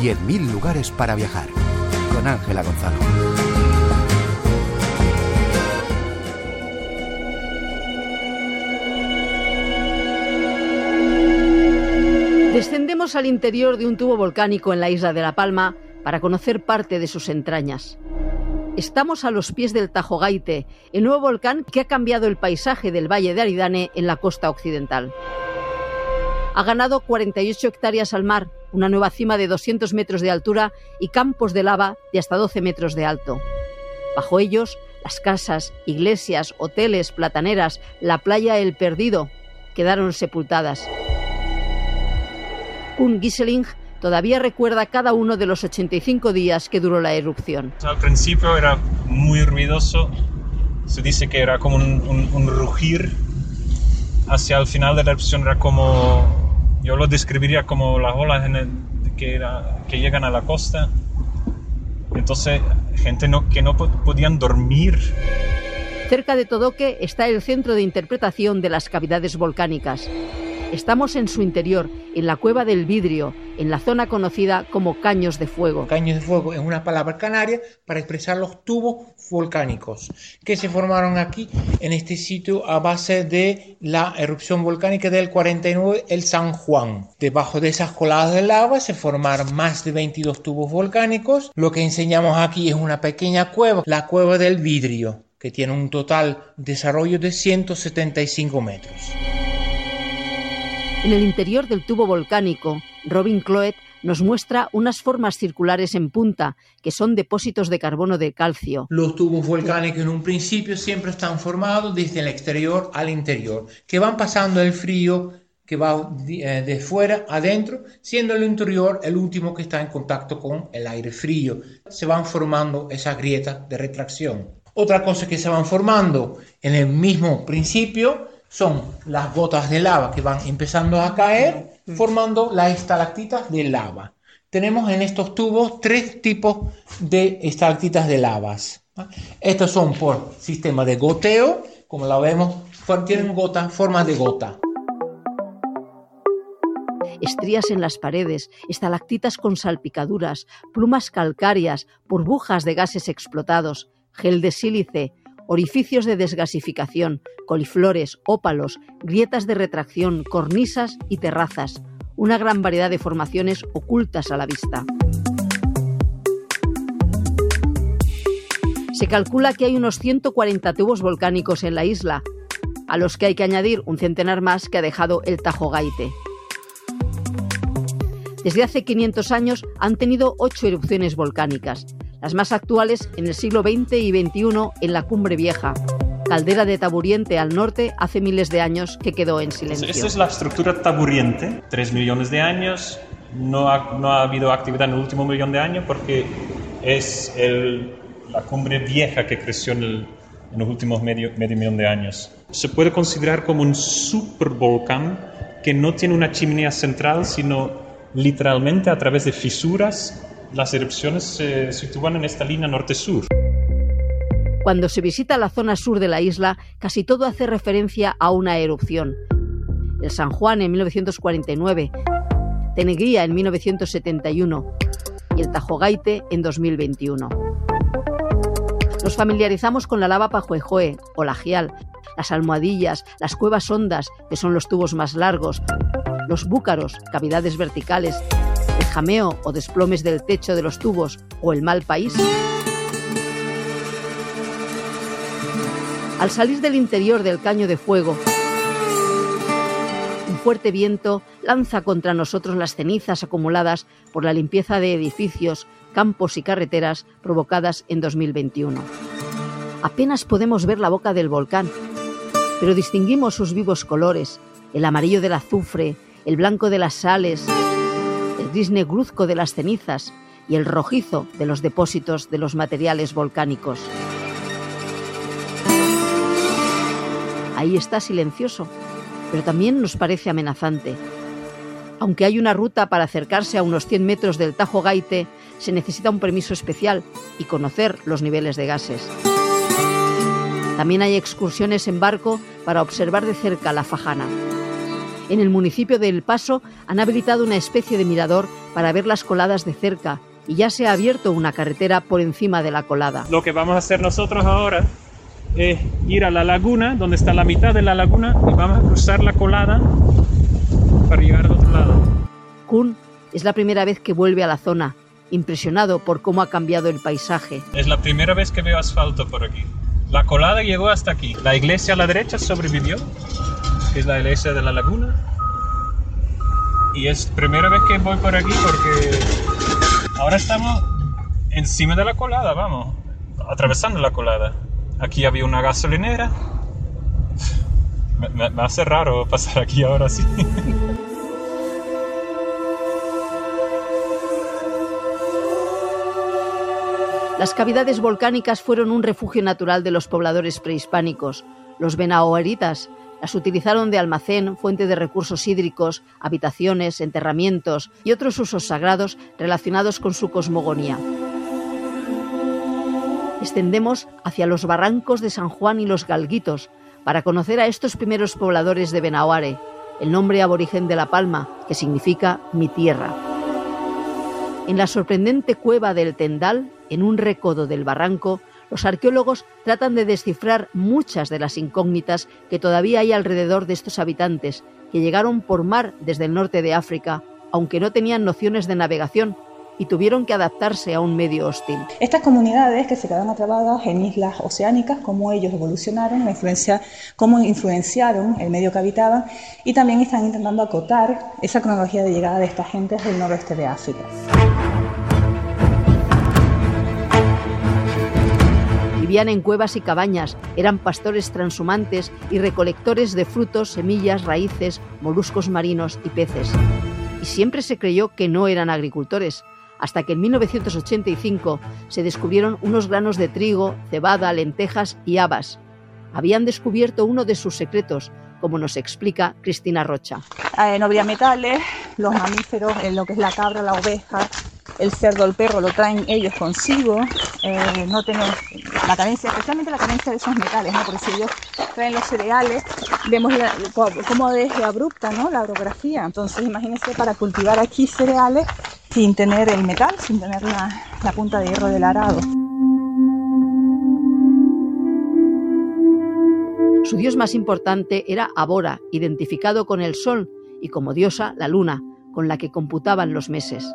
10.000 lugares para viajar. Con Ángela Gonzalo. Descendemos al interior de un tubo volcánico en la isla de La Palma para conocer parte de sus entrañas. Estamos a los pies del Tajo Gaite, el nuevo volcán que ha cambiado el paisaje del Valle de Aridane en la costa occidental. Ha ganado 48 hectáreas al mar, una nueva cima de 200 metros de altura y campos de lava de hasta 12 metros de alto. Bajo ellos, las casas, iglesias, hoteles, plataneras, la playa El Perdido quedaron sepultadas. Un Giseling todavía recuerda cada uno de los 85 días que duró la erupción. Al principio era muy ruidoso, se dice que era como un, rugir, hacia el final de la erupción era como, yo lo describiría como las olas que, llegan a la costa, entonces gente que no podían dormir. Cerca de Todoque está el centro de interpretación de las cavidades volcánicas. Estamos en su interior, en la cueva del vidrio, en la zona conocida como Caños de Fuego. Caños de Fuego es una palabra canaria para expresar los tubos volcánicos que se formaron aquí en este sitio a base de la erupción volcánica del 49, el San Juan. Debajo de esas coladas de lava se formaron más de 22 tubos volcánicos. Lo que enseñamos aquí es una pequeña cueva, la cueva del vidrio, que tiene un total desarrollo de 175 metros. En el interior del tubo volcánico, Robin Cloet nos muestra unas formas circulares en punta, que son depósitos de carbono de calcio. Los tubos volcánicos en un principio siempre están formados desde el exterior al interior, que van pasando el frío que va eh, de fuera adentro, siendo el interior el último que está en contacto con el aire frío. Se van formando esas grietas de retracción. Otra cosa que se van formando en el mismo principio son las gotas de lava que van empezando a caer formando las estalactitas de lava. Tenemos en estos tubos tres tipos de estalactitas de lavas. Estos son por sistema de goteo, como la vemos, tienen gotas, forma de gota. Estrías en las paredes, estalactitas con salpicaduras, plumas calcáreas, burbujas de gases explotados, gel de sílice, orificios de desgasificación, coliflores, ópalos, grietas de retracción, cornisas y terrazas, una gran variedad de formaciones ocultas a la vista. Se calcula que hay unos 140 tubos volcánicos en la isla, a los que hay que añadir un centenar más que ha dejado el Tajo Gaite. Desde hace 500 años han tenido ocho erupciones volcánicas, las más actuales en el siglo XX y XXI en la Cumbre Vieja, caldera de Taburiente al norte hace miles de años que quedó en silencio. Esta es la estructura Taburiente, tres millones de años, no ha, no ha habido actividad en el último millón de años porque es el, la cumbre vieja que creció en, el, en los últimos medio, medio millón de años. Se puede considerar como un supervolcán que no tiene una chimenea central, sino literalmente a través de fisuras las erupciones se sitúan en esta línea norte-sur. Cuando se visita la zona sur de la isla, casi todo hace referencia a una erupción. El San Juan en 1949, Tenegría en 1971 y el Tajogaite en 2021. Nos familiarizamos con la lava Pajuejoe o la Gial, las almohadillas, las cuevas hondas, que son los tubos más largos, los búcaros, cavidades verticales, el jameo o desplomes del techo de los tubos o el mal país. Al salir del interior del caño de fuego, un fuerte viento lanza contra nosotros las cenizas acumuladas por la limpieza de edificios, campos y carreteras provocadas en 2021. Apenas podemos ver la boca del volcán, pero distinguimos sus vivos colores, el amarillo del azufre, el blanco de las sales, el gris de las cenizas y el rojizo de los depósitos de los materiales volcánicos. Ahí está silencioso, pero también nos parece amenazante. Aunque hay una ruta para acercarse a unos 100 metros del Tajo Gaite, se necesita un permiso especial y conocer los niveles de gases. También hay excursiones en barco para observar de cerca la fajana. En el municipio de El Paso han habilitado una especie de mirador para ver las coladas de cerca y ya se ha abierto una carretera por encima de la colada. Lo que vamos a hacer nosotros ahora es ir a la laguna, donde está la mitad de la laguna, y vamos a cruzar la colada para llegar al otro lado. Kun es la primera vez que vuelve a la zona, impresionado por cómo ha cambiado el paisaje. Es la primera vez que veo asfalto por aquí. La colada llegó hasta aquí. La iglesia a la derecha sobrevivió, que es la iglesia de la laguna. Y es primera vez que voy por aquí porque ahora estamos encima de la colada, vamos, atravesando la colada. Aquí había una gasolinera. Me, hace raro pasar aquí ahora sí. Las cavidades volcánicas fueron un refugio natural de los pobladores prehispánicos. Los benaoeritas las utilizaron de almacén, fuente de recursos hídricos, habitaciones, enterramientos y otros usos sagrados relacionados con su cosmogonía. Extendemos hacia los barrancos de San Juan y los Galguitos para conocer a estos primeros pobladores de Benaoare, el nombre aborigen de La Palma, que significa mi tierra. En la sorprendente cueva del Tendal, en un recodo del barranco, los arqueólogos tratan de descifrar muchas de las incógnitas que todavía hay alrededor de estos habitantes, que llegaron por mar desde el norte de África, aunque no tenían nociones de navegación y tuvieron que adaptarse a un medio hostil. Estas comunidades que se quedaron atrapadas en islas oceánicas, cómo ellos evolucionaron, la influencia, cómo influenciaron el medio que habitaban y también están intentando acotar esa cronología de llegada de estas gentes del noroeste de África. Vivían en cuevas y cabañas, eran pastores transhumantes y recolectores de frutos, semillas, raíces, moluscos marinos y peces. Y siempre se creyó que no eran agricultores, hasta que en 1985 se descubrieron unos granos de trigo, cebada, lentejas y habas. Habían descubierto uno de sus secretos, como nos explica Cristina Rocha. Eh, no metales, los mamíferos, en lo que es la cabra, la oveja, el cerdo, el perro, lo traen ellos consigo, eh, no tenemos la carencia, especialmente la carencia de esos metales, ¿no? porque si ellos traen los cereales, vemos la, cómo es abrupta ¿no? la orografía, entonces imagínense para cultivar aquí cereales sin tener el metal, sin tener la, la punta de hierro del arado. Su dios más importante era Abora, identificado con el sol, y como diosa la luna, con la que computaban los meses.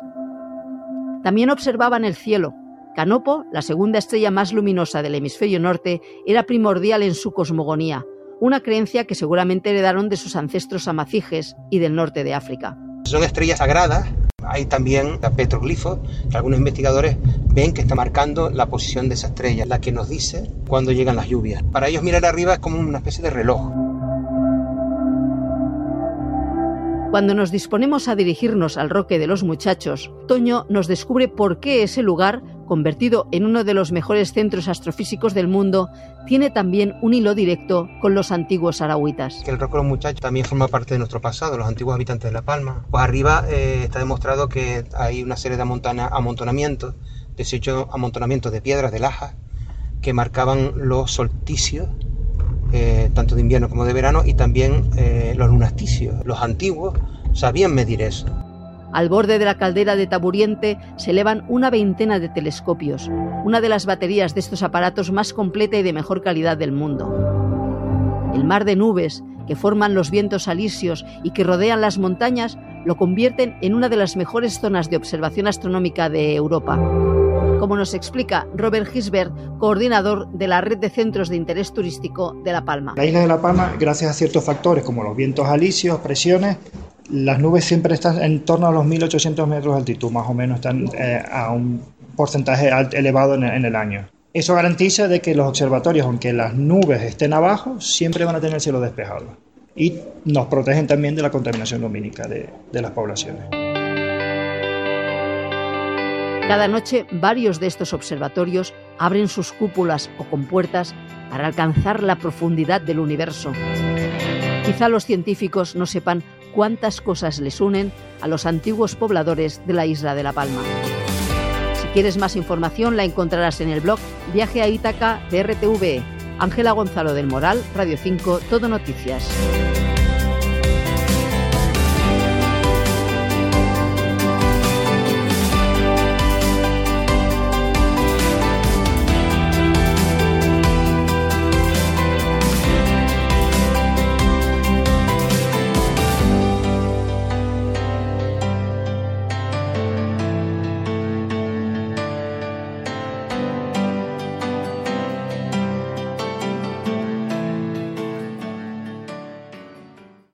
También observaban el cielo. Canopo, la segunda estrella más luminosa del hemisferio norte, era primordial en su cosmogonía, una creencia que seguramente heredaron de sus ancestros amacijes y del norte de África. Son estrellas sagradas. Hay también petroglifos que algunos investigadores ven que está marcando la posición de esa estrella, la que nos dice cuándo llegan las lluvias. Para ellos mirar arriba es como una especie de reloj. Cuando nos disponemos a dirigirnos al Roque de los Muchachos, Toño nos descubre por qué ese lugar, convertido en uno de los mejores centros astrofísicos del mundo, tiene también un hilo directo con los antiguos arahuitas. El de los Muchachos también forma parte de nuestro pasado, los antiguos habitantes de La Palma. Pues arriba eh, está demostrado que hay una serie de amontona, amontonamientos, 18 amontonamientos de piedras de lajas que marcaban los solsticios eh, tanto de invierno como de verano, y también eh, los lunasticios. Los antiguos sabían medir eso. Al borde de la caldera de Taburiente se elevan una veintena de telescopios, una de las baterías de estos aparatos más completa y de mejor calidad del mundo. El mar de nubes que forman los vientos alisios y que rodean las montañas lo convierten en una de las mejores zonas de observación astronómica de Europa como nos explica Robert Gisbert, coordinador de la red de centros de interés turístico de La Palma. La isla de La Palma, gracias a ciertos factores como los vientos alisios, presiones, las nubes siempre están en torno a los 1800 metros de altitud, más o menos están eh, a un porcentaje elevado en el, año. Eso garantiza de que los observatorios, aunque las nubes estén abajo, siempre van a tener el cielo despejado. Y nos protegen también de la contaminación lumínica de, de las poblaciones. Cada noche varios de estos observatorios abren sus cúpulas o compuertas para alcanzar la profundidad del universo. Quizá los científicos no sepan cuántas cosas les unen a los antiguos pobladores de la isla de La Palma. Si quieres más información la encontrarás en el blog Viaje a Ítaca de RTV. Ángela Gonzalo del Moral, Radio 5, Todo Noticias.